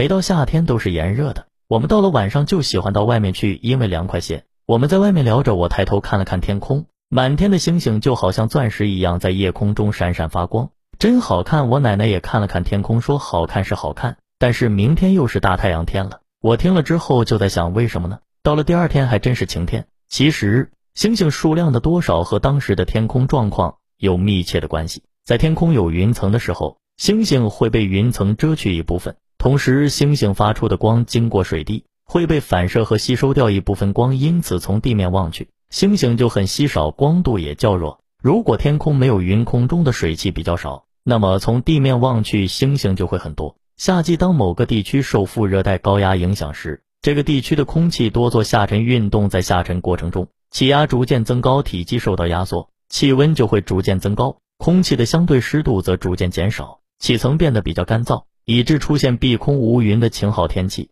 每到夏天都是炎热的，我们到了晚上就喜欢到外面去，因为凉快些。我们在外面聊着，我抬头看了看天空，满天的星星就好像钻石一样在夜空中闪闪发光，真好看。我奶奶也看了看天空，说好看是好看，但是明天又是大太阳天了。我听了之后就在想，为什么呢？到了第二天还真是晴天。其实星星数量的多少和当时的天空状况有密切的关系。在天空有云层的时候，星星会被云层遮去一部分，同时星星发出的光经过水滴会被反射和吸收掉一部分光，因此从地面望去，星星就很稀少，光度也较弱。如果天空没有云，空中的水汽比较少，那么从地面望去，星星就会很多。夏季当某个地区受副热带高压影响时，这个地区的空气多做下沉运动，在下沉过程中，气压逐渐增高，体积受到压缩，气温就会逐渐增高。空气的相对湿度则逐渐减少，气层变得比较干燥，以致出现碧空无云的晴好天气。